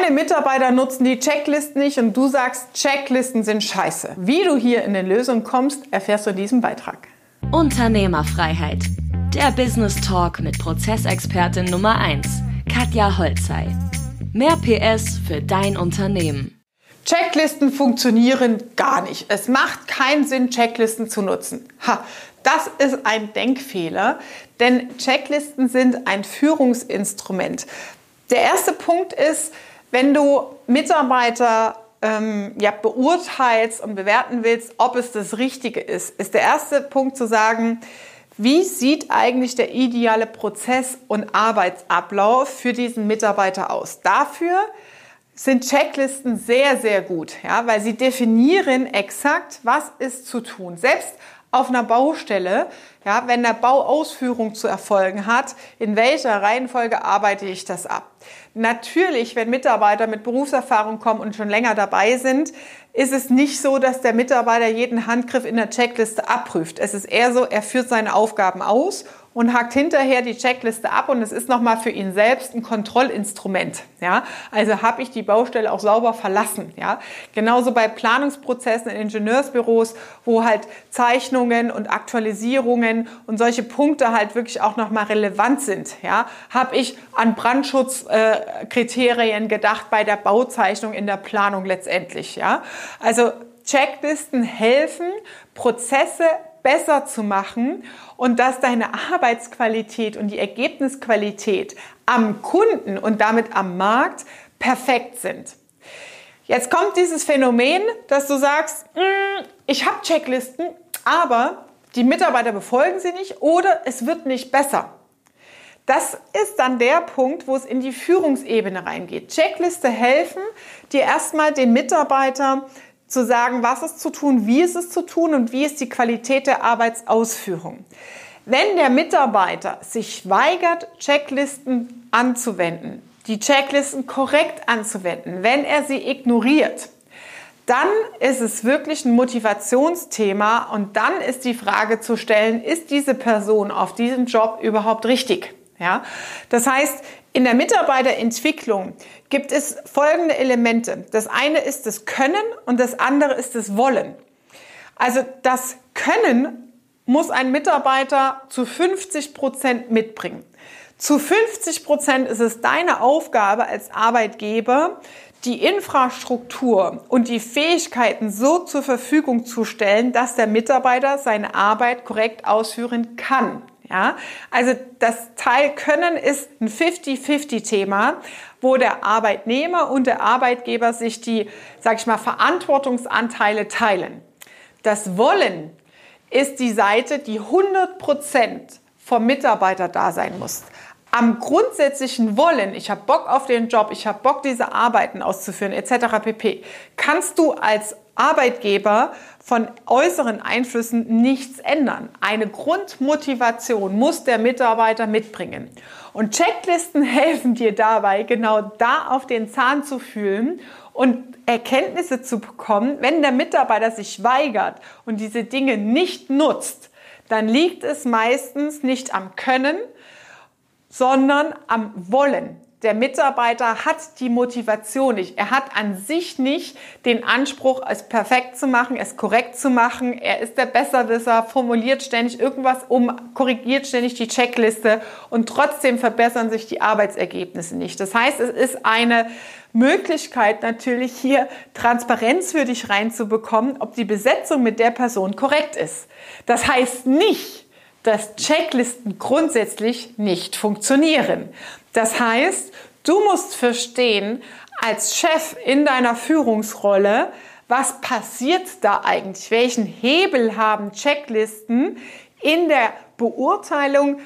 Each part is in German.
Deine Mitarbeiter nutzen die Checklisten nicht und du sagst, Checklisten sind scheiße. Wie du hier in eine Lösung kommst, erfährst du in diesem Beitrag. Unternehmerfreiheit. Der Business Talk mit Prozessexpertin Nummer 1, Katja Holzei. Mehr PS für dein Unternehmen. Checklisten funktionieren gar nicht. Es macht keinen Sinn, Checklisten zu nutzen. Ha, das ist ein Denkfehler, denn Checklisten sind ein Führungsinstrument. Der erste Punkt ist, wenn du Mitarbeiter ähm, ja, beurteilst und bewerten willst, ob es das Richtige ist, ist der erste Punkt zu sagen, wie sieht eigentlich der ideale Prozess und Arbeitsablauf für diesen Mitarbeiter aus? Dafür sind Checklisten sehr, sehr gut, ja, weil sie definieren exakt, was ist zu tun. Selbst auf einer Baustelle, ja, wenn der Bauausführung zu erfolgen hat, in welcher Reihenfolge arbeite ich das ab? Natürlich, wenn Mitarbeiter mit Berufserfahrung kommen und schon länger dabei sind, ist es nicht so, dass der Mitarbeiter jeden Handgriff in der Checkliste abprüft. Es ist eher so, er führt seine Aufgaben aus und hakt hinterher die Checkliste ab und es ist nochmal für ihn selbst ein Kontrollinstrument. Ja? Also habe ich die Baustelle auch sauber verlassen. Ja? Genauso bei Planungsprozessen in Ingenieursbüros, wo halt Zeichnungen und Aktualisierungen und solche Punkte halt wirklich auch nochmal relevant sind. Ja? Habe ich an Brandschutzkriterien äh, gedacht bei der Bauzeichnung in der Planung letztendlich. Ja? Also Checklisten helfen, Prozesse besser zu machen und dass deine Arbeitsqualität und die Ergebnisqualität am Kunden und damit am Markt perfekt sind. Jetzt kommt dieses Phänomen, dass du sagst, mm, ich habe Checklisten, aber die Mitarbeiter befolgen sie nicht oder es wird nicht besser. Das ist dann der Punkt, wo es in die Führungsebene reingeht. Checkliste helfen dir erstmal den Mitarbeiter zu sagen, was ist zu tun, wie ist es zu tun und wie ist die Qualität der Arbeitsausführung. Wenn der Mitarbeiter sich weigert, Checklisten anzuwenden, die Checklisten korrekt anzuwenden, wenn er sie ignoriert, dann ist es wirklich ein Motivationsthema und dann ist die Frage zu stellen, ist diese Person auf diesem Job überhaupt richtig? Ja? Das heißt, in der Mitarbeiterentwicklung gibt es folgende Elemente. Das eine ist das Können und das andere ist das Wollen. Also das Können muss ein Mitarbeiter zu 50 Prozent mitbringen. Zu 50 Prozent ist es deine Aufgabe als Arbeitgeber, die Infrastruktur und die Fähigkeiten so zur Verfügung zu stellen, dass der Mitarbeiter seine Arbeit korrekt ausführen kann. Ja, also das Teil Können ist ein 50-50-Thema, wo der Arbeitnehmer und der Arbeitgeber sich die, sag ich mal, Verantwortungsanteile teilen. Das Wollen ist die Seite, die 100 Prozent vom Mitarbeiter da sein muss. Am grundsätzlichen Wollen, ich habe Bock auf den Job, ich habe Bock, diese Arbeiten auszuführen, etc. pp, kannst du als Arbeitgeber von äußeren Einflüssen nichts ändern. Eine Grundmotivation muss der Mitarbeiter mitbringen. Und Checklisten helfen dir dabei, genau da auf den Zahn zu fühlen und Erkenntnisse zu bekommen. Wenn der Mitarbeiter sich weigert und diese Dinge nicht nutzt, dann liegt es meistens nicht am Können, sondern am Wollen der Mitarbeiter hat die Motivation nicht. Er hat an sich nicht den Anspruch, es perfekt zu machen, es korrekt zu machen. Er ist der Besserwisser, formuliert ständig irgendwas um, korrigiert ständig die Checkliste und trotzdem verbessern sich die Arbeitsergebnisse nicht. Das heißt, es ist eine Möglichkeit natürlich hier Transparenz für dich reinzubekommen, ob die Besetzung mit der Person korrekt ist. Das heißt nicht, dass Checklisten grundsätzlich nicht funktionieren. Das heißt, du musst verstehen, als Chef in deiner Führungsrolle, was passiert da eigentlich? Welchen Hebel haben Checklisten in der Beurteilung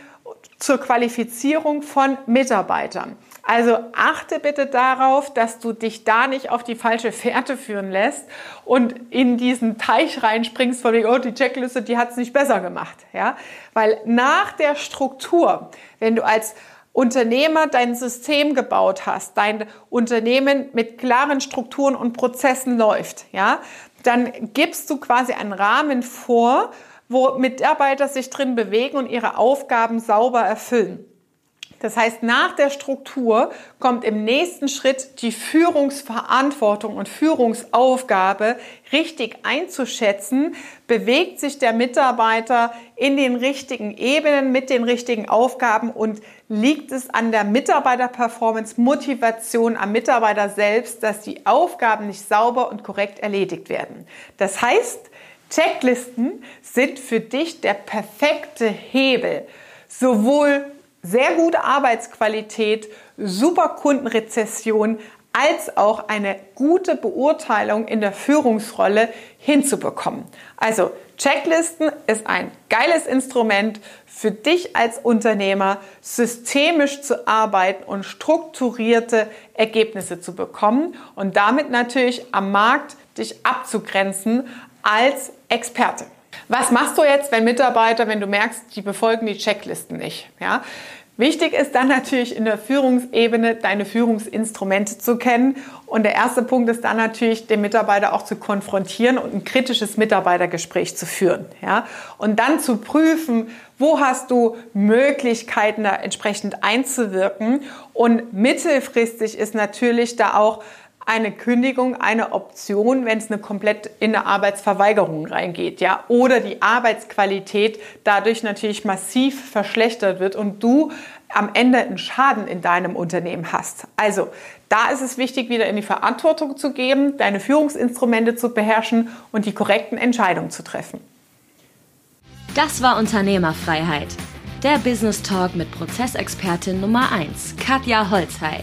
zur Qualifizierung von Mitarbeitern? Also achte bitte darauf, dass du dich da nicht auf die falsche Fährte führen lässt und in diesen Teich reinspringst von wegen, oh, die Checkliste, die hat es nicht besser gemacht. Ja? Weil nach der Struktur, wenn du als Unternehmer dein System gebaut hast, dein Unternehmen mit klaren Strukturen und Prozessen läuft, ja, dann gibst du quasi einen Rahmen vor, wo Mitarbeiter sich drin bewegen und ihre Aufgaben sauber erfüllen. Das heißt, nach der Struktur kommt im nächsten Schritt die Führungsverantwortung und Führungsaufgabe richtig einzuschätzen. Bewegt sich der Mitarbeiter in den richtigen Ebenen mit den richtigen Aufgaben und liegt es an der Mitarbeiterperformance, Motivation am Mitarbeiter selbst, dass die Aufgaben nicht sauber und korrekt erledigt werden. Das heißt, Checklisten sind für dich der perfekte Hebel, sowohl sehr gute Arbeitsqualität, super Kundenrezession als auch eine gute Beurteilung in der Führungsrolle hinzubekommen. Also Checklisten ist ein geiles Instrument für dich als Unternehmer, systemisch zu arbeiten und strukturierte Ergebnisse zu bekommen und damit natürlich am Markt dich abzugrenzen als Experte. Was machst du jetzt, wenn Mitarbeiter, wenn du merkst, die befolgen die Checklisten nicht? Ja? Wichtig ist dann natürlich in der Führungsebene deine Führungsinstrumente zu kennen. Und der erste Punkt ist dann natürlich, den Mitarbeiter auch zu konfrontieren und ein kritisches Mitarbeitergespräch zu führen. Ja? Und dann zu prüfen, wo hast du Möglichkeiten, da entsprechend einzuwirken. Und mittelfristig ist natürlich da auch eine Kündigung eine Option, wenn es eine komplett in eine Arbeitsverweigerung reingeht, ja, oder die Arbeitsqualität dadurch natürlich massiv verschlechtert wird und du am Ende einen Schaden in deinem Unternehmen hast. Also, da ist es wichtig, wieder in die Verantwortung zu geben, deine Führungsinstrumente zu beherrschen und die korrekten Entscheidungen zu treffen. Das war Unternehmerfreiheit. Der Business Talk mit Prozessexpertin Nummer 1, Katja Holzhey.